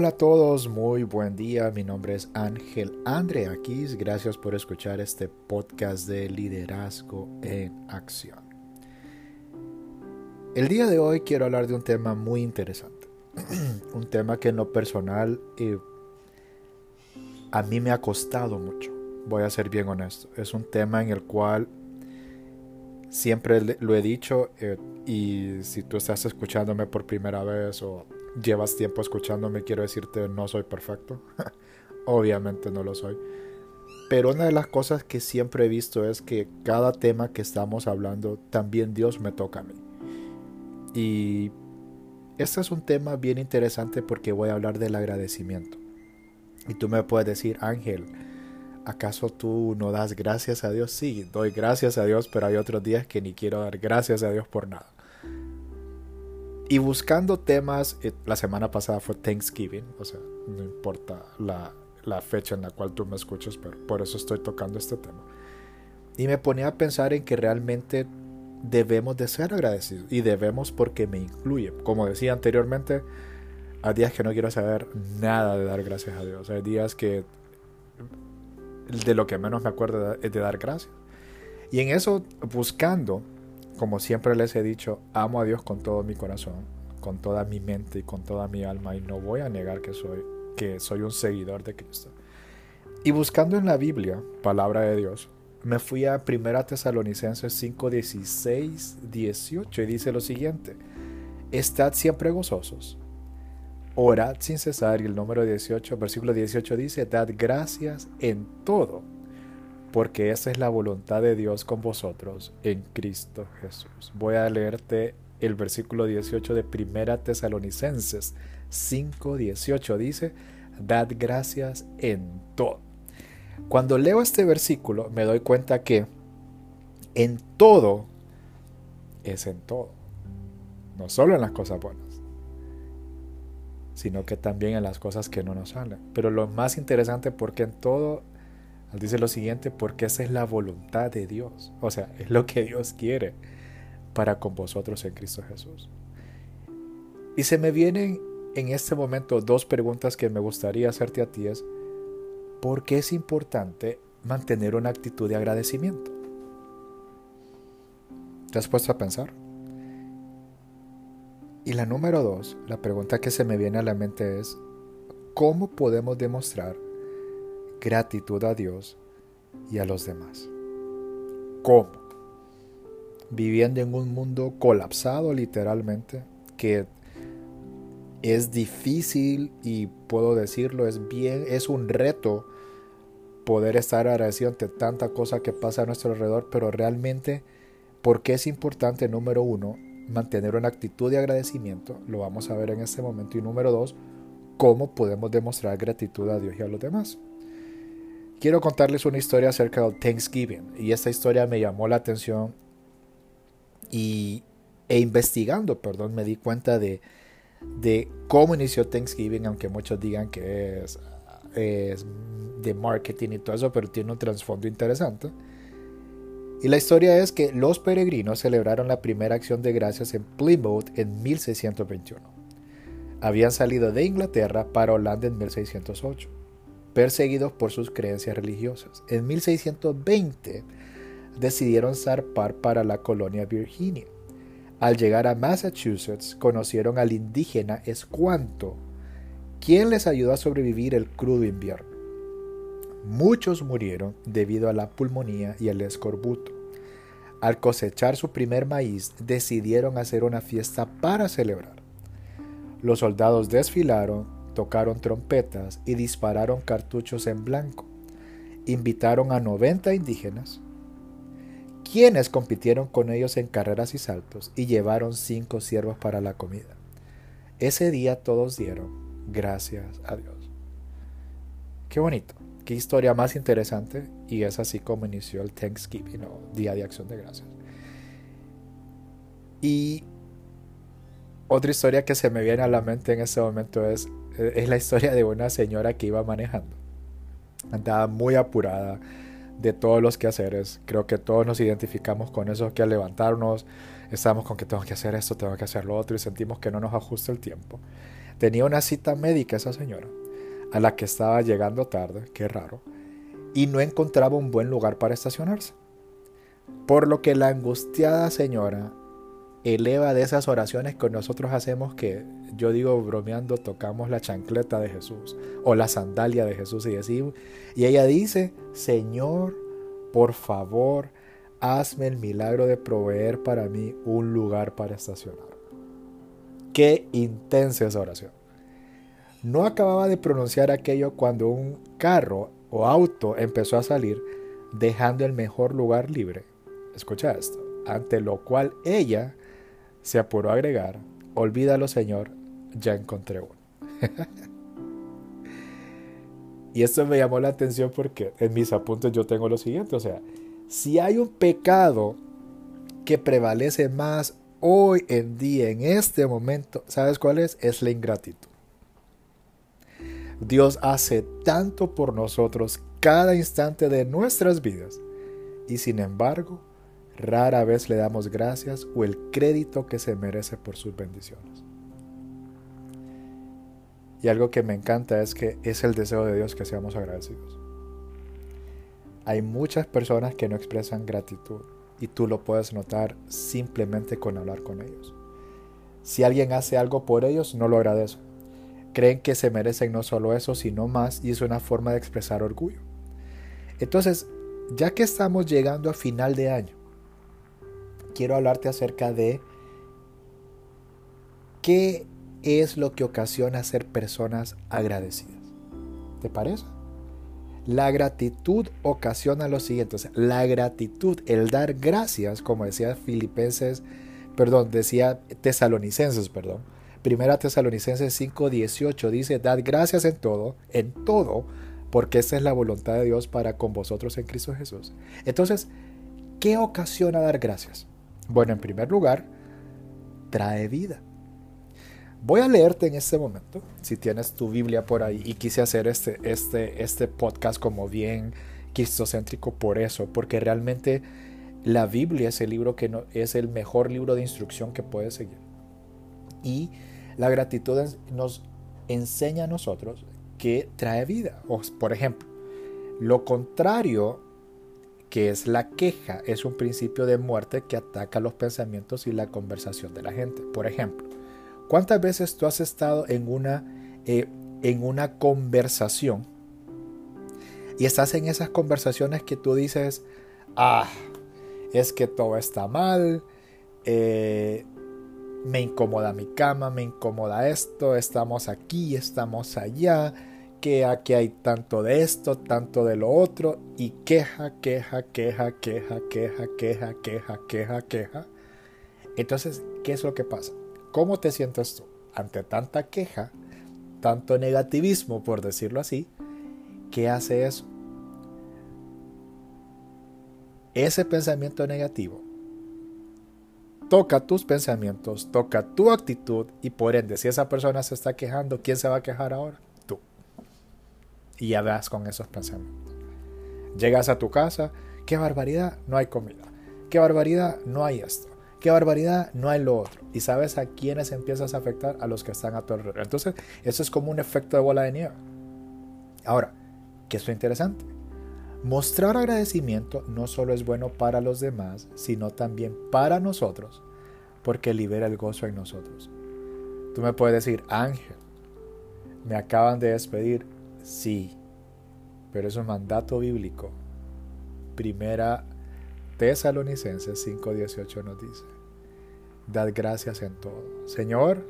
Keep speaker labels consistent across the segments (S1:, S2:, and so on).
S1: Hola a todos, muy buen día. Mi nombre es Ángel Andre Aquis. Gracias por escuchar este podcast de liderazgo en acción. El día de hoy quiero hablar de un tema muy interesante. un tema que en lo personal eh, a mí me ha costado mucho. Voy a ser bien honesto. Es un tema en el cual siempre lo he dicho eh, y si tú estás escuchándome por primera vez o llevas tiempo escuchándome, quiero decirte, no soy perfecto. Obviamente no lo soy. Pero una de las cosas que siempre he visto es que cada tema que estamos hablando, también Dios me toca a mí. Y este es un tema bien interesante porque voy a hablar del agradecimiento. Y tú me puedes decir, Ángel, ¿acaso tú no das gracias a Dios? Sí, doy gracias a Dios, pero hay otros días que ni quiero dar gracias a Dios por nada. Y buscando temas, eh, la semana pasada fue Thanksgiving, o sea, no importa la, la fecha en la cual tú me escuches, pero por eso estoy tocando este tema. Y me ponía a pensar en que realmente debemos de ser agradecidos y debemos porque me incluye. Como decía anteriormente, hay días que no quiero saber nada de dar gracias a Dios. Hay días que de lo que menos me acuerdo es de dar gracias. Y en eso, buscando como siempre les he dicho, amo a Dios con todo mi corazón, con toda mi mente y con toda mi alma y no voy a negar que soy que soy un seguidor de Cristo. Y buscando en la Biblia, palabra de Dios, me fui a 1 Tesalonicenses 5, 16, 18 y dice lo siguiente, estad siempre gozosos, orad sin cesar y el número 18, versículo 18 dice, dad gracias en todo porque esa es la voluntad de Dios con vosotros en Cristo Jesús. Voy a leerte el versículo 18 de Primera Tesalonicenses 5:18 dice, "Dad gracias en todo." Cuando leo este versículo me doy cuenta que en todo es en todo. No solo en las cosas buenas, sino que también en las cosas que no nos salen. Pero lo más interesante porque en todo dice lo siguiente, porque esa es la voluntad de Dios. O sea, es lo que Dios quiere para con vosotros en Cristo Jesús. Y se me vienen en este momento dos preguntas que me gustaría hacerte a ti es, ¿por qué es importante mantener una actitud de agradecimiento? ¿Te has puesto a pensar? Y la número dos, la pregunta que se me viene a la mente es, ¿cómo podemos demostrar gratitud a Dios y a los demás. ¿Cómo? Viviendo en un mundo colapsado literalmente, que es difícil y puedo decirlo, es bien, es un reto poder estar agradecido ante tanta cosa que pasa a nuestro alrededor, pero realmente, ¿por qué es importante, número uno, mantener una actitud de agradecimiento? Lo vamos a ver en este momento. Y número dos, ¿cómo podemos demostrar gratitud a Dios y a los demás? Quiero contarles una historia acerca de Thanksgiving. Y esta historia me llamó la atención y, e investigando, perdón, me di cuenta de, de cómo inició Thanksgiving, aunque muchos digan que es, es de marketing y todo eso, pero tiene un trasfondo interesante. Y la historia es que los peregrinos celebraron la primera acción de gracias en Plymouth en 1621. Habían salido de Inglaterra para Holanda en 1608 perseguidos por sus creencias religiosas. En 1620 decidieron zarpar para la colonia Virginia. Al llegar a Massachusetts conocieron al indígena Escuanto, quien les ayudó a sobrevivir el crudo invierno. Muchos murieron debido a la pulmonía y el escorbuto. Al cosechar su primer maíz, decidieron hacer una fiesta para celebrar. Los soldados desfilaron tocaron trompetas y dispararon cartuchos en blanco. Invitaron a 90 indígenas, quienes compitieron con ellos en carreras y saltos y llevaron cinco siervos para la comida. Ese día todos dieron gracias a Dios. Qué bonito, qué historia más interesante y es así como inició el Thanksgiving o Día de Acción de Gracias. Y otra historia que se me viene a la mente en este momento es es la historia de una señora que iba manejando. Andaba muy apurada de todos los quehaceres. Creo que todos nos identificamos con eso que al levantarnos estamos con que tengo que hacer esto, tengo que hacer lo otro y sentimos que no nos ajusta el tiempo. Tenía una cita médica esa señora, a la que estaba llegando tarde, qué raro, y no encontraba un buen lugar para estacionarse. Por lo que la angustiada señora eleva de esas oraciones que nosotros hacemos que yo digo bromeando tocamos la chancleta de Jesús o la sandalia de Jesús y decimos y ella dice Señor por favor hazme el milagro de proveer para mí un lugar para estacionar. Qué intensa esa oración. No acababa de pronunciar aquello cuando un carro o auto empezó a salir dejando el mejor lugar libre. Escucha esto. Ante lo cual ella se apuró a agregar, olvídalo Señor, ya encontré uno. y esto me llamó la atención porque en mis apuntes yo tengo lo siguiente, o sea, si hay un pecado que prevalece más hoy en día, en este momento, ¿sabes cuál es? Es la ingratitud. Dios hace tanto por nosotros cada instante de nuestras vidas y sin embargo Rara vez le damos gracias o el crédito que se merece por sus bendiciones. Y algo que me encanta es que es el deseo de Dios que seamos agradecidos. Hay muchas personas que no expresan gratitud y tú lo puedes notar simplemente con hablar con ellos. Si alguien hace algo por ellos, no lo agradecen. Creen que se merecen no solo eso, sino más y es una forma de expresar orgullo. Entonces, ya que estamos llegando a final de año, quiero hablarte acerca de qué es lo que ocasiona ser personas agradecidas. ¿Te parece? La gratitud ocasiona lo siguiente, la gratitud, el dar gracias, como decía Filipenses, perdón, decía Tesalonicenses, perdón. Primera Tesalonicenses 5:18 dice, dad gracias en todo, en todo, porque esa es la voluntad de Dios para con vosotros en Cristo Jesús. Entonces, ¿qué ocasiona dar gracias? Bueno, en primer lugar, trae vida. Voy a leerte en este momento, si tienes tu Biblia por ahí, y quise hacer este, este, este podcast como bien cristocéntrico por eso, porque realmente la Biblia es el libro que no, es el mejor libro de instrucción que puedes seguir. Y la gratitud nos enseña a nosotros que trae vida. O, por ejemplo, lo contrario que es la queja, es un principio de muerte que ataca los pensamientos y la conversación de la gente. Por ejemplo, ¿cuántas veces tú has estado en una, eh, en una conversación y estás en esas conversaciones que tú dices, ah, es que todo está mal, eh, me incomoda mi cama, me incomoda esto, estamos aquí, estamos allá, que aquí hay tanto de esto, tanto de lo otro, y queja, queja, queja, queja, queja, queja, queja, queja, queja. Entonces, ¿qué es lo que pasa? ¿Cómo te sientes tú ante tanta queja, tanto negativismo, por decirlo así? ¿Qué hace eso? Ese pensamiento negativo toca tus pensamientos, toca tu actitud y por ende, si esa persona se está quejando, ¿quién se va a quejar ahora? Y ya con esos pensamientos. Llegas a tu casa, qué barbaridad, no hay comida. Qué barbaridad, no hay esto. Qué barbaridad, no hay lo otro. Y sabes a quiénes empiezas a afectar, a los que están a tu alrededor. Entonces, eso es como un efecto de bola de nieve. Ahora, ¿qué es interesante? Mostrar agradecimiento no solo es bueno para los demás, sino también para nosotros, porque libera el gozo en nosotros. Tú me puedes decir, Ángel, me acaban de despedir, Sí, pero es un mandato bíblico. Primera Tesalonicenses 5:18 nos dice, dad gracias en todo. Señor,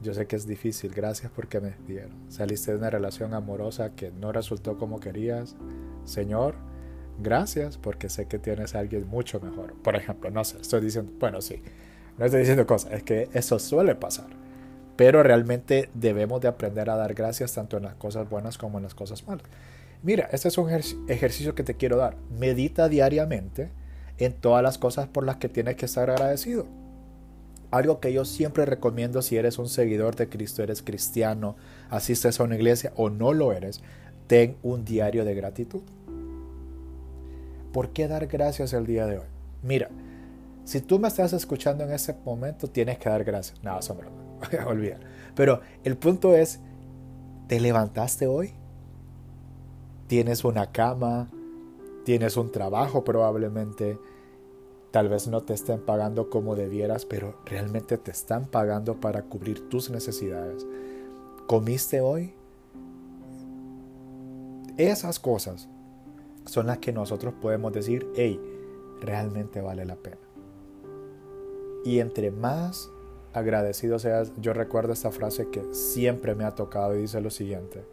S1: yo sé que es difícil, gracias porque me dieron. Saliste de una relación amorosa que no resultó como querías. Señor, gracias porque sé que tienes a alguien mucho mejor. Por ejemplo, no sé, estoy diciendo, bueno, sí, no estoy diciendo cosas, es que eso suele pasar pero realmente debemos de aprender a dar gracias tanto en las cosas buenas como en las cosas malas. Mira, este es un ejercicio que te quiero dar. Medita diariamente en todas las cosas por las que tienes que estar agradecido. Algo que yo siempre recomiendo si eres un seguidor de Cristo, eres cristiano, asistes a una iglesia o no lo eres, ten un diario de gratitud. ¿Por qué dar gracias el día de hoy? Mira, si tú me estás escuchando en ese momento, tienes que dar gracias. Nada, no, olvida. Pero el punto es, ¿te levantaste hoy? ¿Tienes una cama? ¿Tienes un trabajo probablemente? Tal vez no te estén pagando como debieras, pero realmente te están pagando para cubrir tus necesidades. ¿Comiste hoy? Esas cosas son las que nosotros podemos decir, hey, realmente vale la pena. Y entre más agradecido seas, yo recuerdo esta frase que siempre me ha tocado y dice lo siguiente,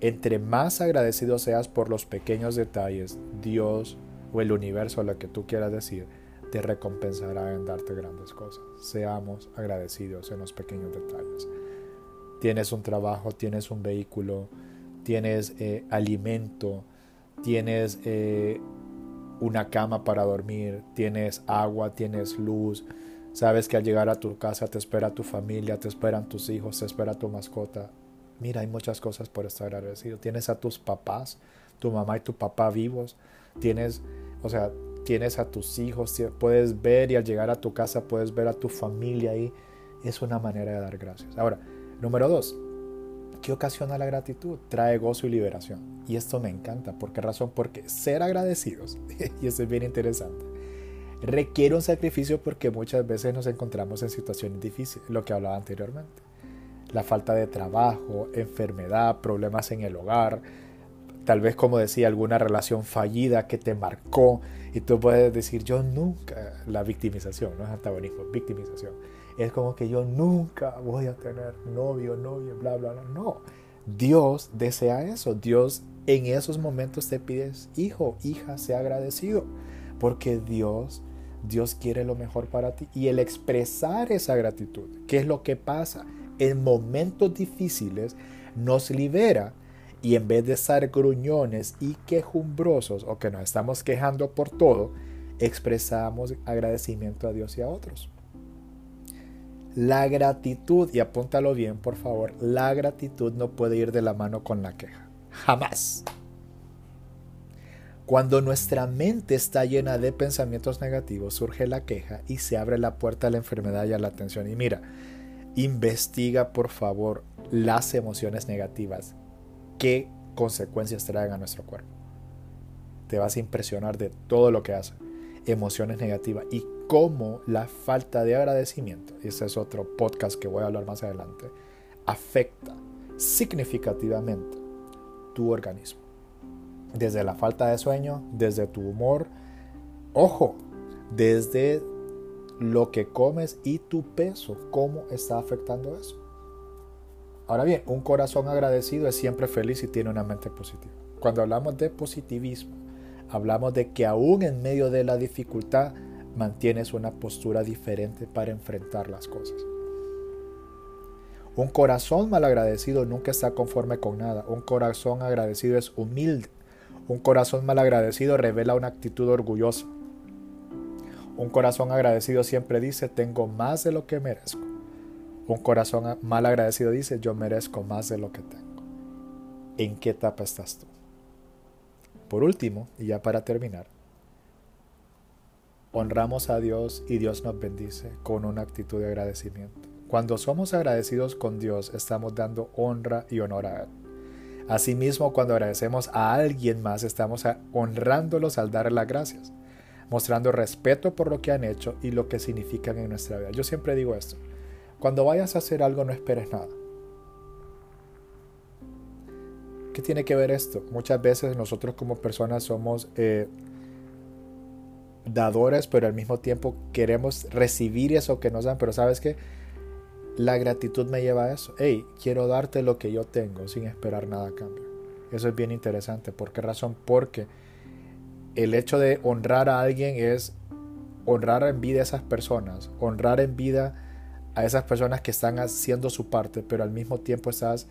S1: entre más agradecido seas por los pequeños detalles, Dios o el universo, lo que tú quieras decir, te recompensará en darte grandes cosas. Seamos agradecidos en los pequeños detalles. Tienes un trabajo, tienes un vehículo, tienes eh, alimento, tienes eh, una cama para dormir, tienes agua, tienes luz. Sabes que al llegar a tu casa te espera tu familia, te esperan tus hijos, te espera tu mascota. Mira, hay muchas cosas por estar agradecido. Tienes a tus papás, tu mamá y tu papá vivos. Tienes, o sea, tienes a tus hijos, puedes ver y al llegar a tu casa puedes ver a tu familia ahí. Es una manera de dar gracias. Ahora, número dos, ¿qué ocasiona la gratitud? Trae gozo y liberación. Y esto me encanta. ¿Por qué razón? Porque ser agradecidos, y esto es bien interesante, requiere un sacrificio porque muchas veces nos encontramos en situaciones difíciles, lo que hablaba anteriormente. La falta de trabajo, enfermedad, problemas en el hogar, tal vez como decía, alguna relación fallida que te marcó y tú puedes decir, yo nunca, la victimización, no es antagonismo, victimización. Es como que yo nunca voy a tener novio, novia, bla, bla, bla. No, Dios desea eso. Dios en esos momentos te pides, hijo, hija, sea agradecido. Porque Dios, Dios quiere lo mejor para ti. Y el expresar esa gratitud, ¿qué es lo que pasa? En momentos difíciles nos libera y en vez de estar gruñones y quejumbrosos o que nos estamos quejando por todo, expresamos agradecimiento a Dios y a otros. La gratitud, y apúntalo bien por favor, la gratitud no puede ir de la mano con la queja. Jamás. Cuando nuestra mente está llena de pensamientos negativos, surge la queja y se abre la puerta a la enfermedad y a la tensión. Y mira, investiga por favor las emociones negativas qué consecuencias traen a nuestro cuerpo. Te vas a impresionar de todo lo que hace. Emociones negativas y cómo la falta de agradecimiento, y ese es otro podcast que voy a hablar más adelante, afecta significativamente tu organismo. Desde la falta de sueño, desde tu humor, ojo, desde lo que comes y tu peso, cómo está afectando eso. Ahora bien, un corazón agradecido es siempre feliz y tiene una mente positiva. Cuando hablamos de positivismo, hablamos de que aún en medio de la dificultad mantienes una postura diferente para enfrentar las cosas. Un corazón malagradecido nunca está conforme con nada. Un corazón agradecido es humilde. Un corazón malagradecido revela una actitud orgullosa. Un corazón agradecido siempre dice, tengo más de lo que merezco. Un corazón mal agradecido dice, yo merezco más de lo que tengo. ¿En qué etapa estás tú? Por último, y ya para terminar, honramos a Dios y Dios nos bendice con una actitud de agradecimiento. Cuando somos agradecidos con Dios, estamos dando honra y honor a Él. Asimismo, cuando agradecemos a alguien más, estamos honrándolos al darle las gracias, mostrando respeto por lo que han hecho y lo que significan en nuestra vida. Yo siempre digo esto, cuando vayas a hacer algo no esperes nada. ¿Qué tiene que ver esto? Muchas veces nosotros como personas somos eh, dadores, pero al mismo tiempo queremos recibir eso que nos dan, pero sabes que la gratitud me lleva a eso. Hey, quiero darte lo que yo tengo sin esperar nada a cambio. Eso es bien interesante. ¿Por qué razón? Porque el hecho de honrar a alguien es honrar en vida a esas personas, honrar en vida a esas personas que están haciendo su parte, pero al mismo tiempo estás,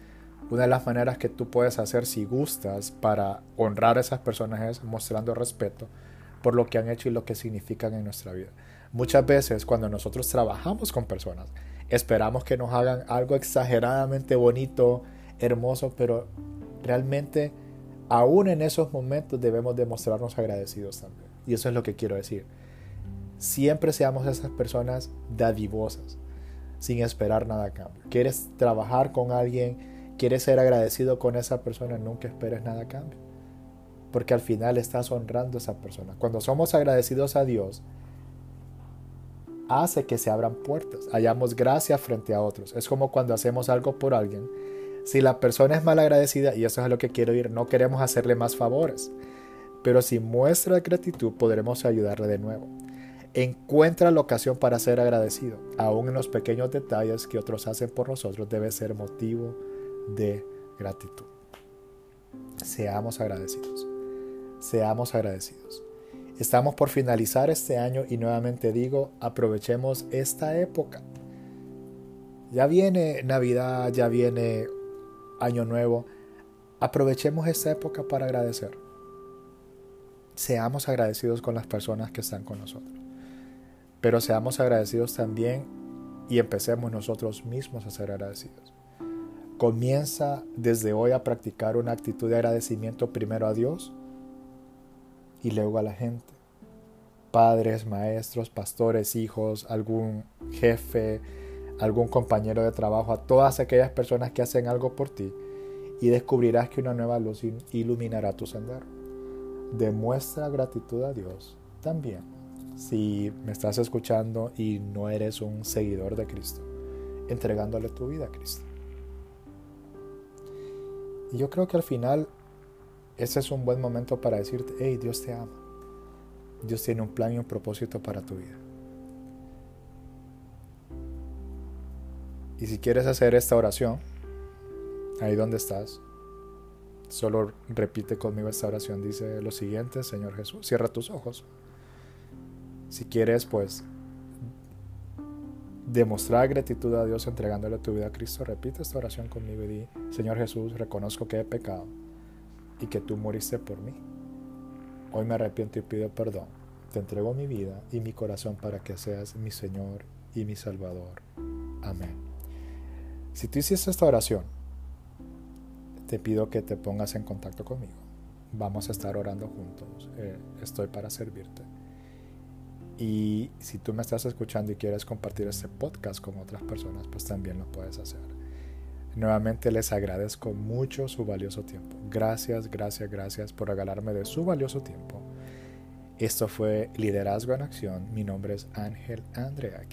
S1: una de las maneras que tú puedes hacer si gustas para honrar a esas personas es mostrando respeto por lo que han hecho y lo que significan en nuestra vida. Muchas veces cuando nosotros trabajamos con personas, esperamos que nos hagan algo exageradamente bonito, hermoso, pero realmente aún en esos momentos debemos demostrarnos agradecidos también. Y eso es lo que quiero decir. Siempre seamos esas personas dadivosas sin esperar nada a cambio. ¿Quieres trabajar con alguien? ¿Quieres ser agradecido con esa persona? Nunca esperes nada a cambio. Porque al final estás honrando a esa persona. Cuando somos agradecidos a Dios, hace que se abran puertas, hallamos gracia frente a otros. Es como cuando hacemos algo por alguien. Si la persona es mal agradecida, y eso es lo que quiero ir, no queremos hacerle más favores. Pero si muestra gratitud, podremos ayudarle de nuevo. Encuentra la ocasión para ser agradecido. Aún en los pequeños detalles que otros hacen por nosotros debe ser motivo de gratitud. Seamos agradecidos. Seamos agradecidos. Estamos por finalizar este año y nuevamente digo, aprovechemos esta época. Ya viene Navidad, ya viene Año Nuevo. Aprovechemos esta época para agradecer. Seamos agradecidos con las personas que están con nosotros. Pero seamos agradecidos también y empecemos nosotros mismos a ser agradecidos. Comienza desde hoy a practicar una actitud de agradecimiento primero a Dios y luego a la gente. Padres, maestros, pastores, hijos, algún jefe, algún compañero de trabajo, a todas aquellas personas que hacen algo por ti y descubrirás que una nueva luz iluminará tu sendero. Demuestra gratitud a Dios también si me estás escuchando y no eres un seguidor de Cristo, entregándole tu vida a Cristo. Y yo creo que al final ese es un buen momento para decirte, hey, Dios te ama. Dios tiene un plan y un propósito para tu vida. Y si quieres hacer esta oración, ahí donde estás, solo repite conmigo esta oración. Dice lo siguiente, Señor Jesús, cierra tus ojos. Si quieres, pues, demostrar gratitud a Dios entregándole tu vida a Cristo, repite esta oración conmigo y di, Señor Jesús, reconozco que he pecado y que tú moriste por mí. Hoy me arrepiento y pido perdón. Te entrego mi vida y mi corazón para que seas mi Señor y mi Salvador. Amén. Si tú hiciste esta oración, te pido que te pongas en contacto conmigo. Vamos a estar orando juntos. Eh, estoy para servirte. Y si tú me estás escuchando y quieres compartir este podcast con otras personas, pues también lo puedes hacer. Nuevamente les agradezco mucho su valioso tiempo. Gracias, gracias, gracias por regalarme de su valioso tiempo. Esto fue Liderazgo en Acción. Mi nombre es Ángel Andrea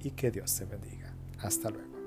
S1: y que Dios te bendiga. Hasta luego.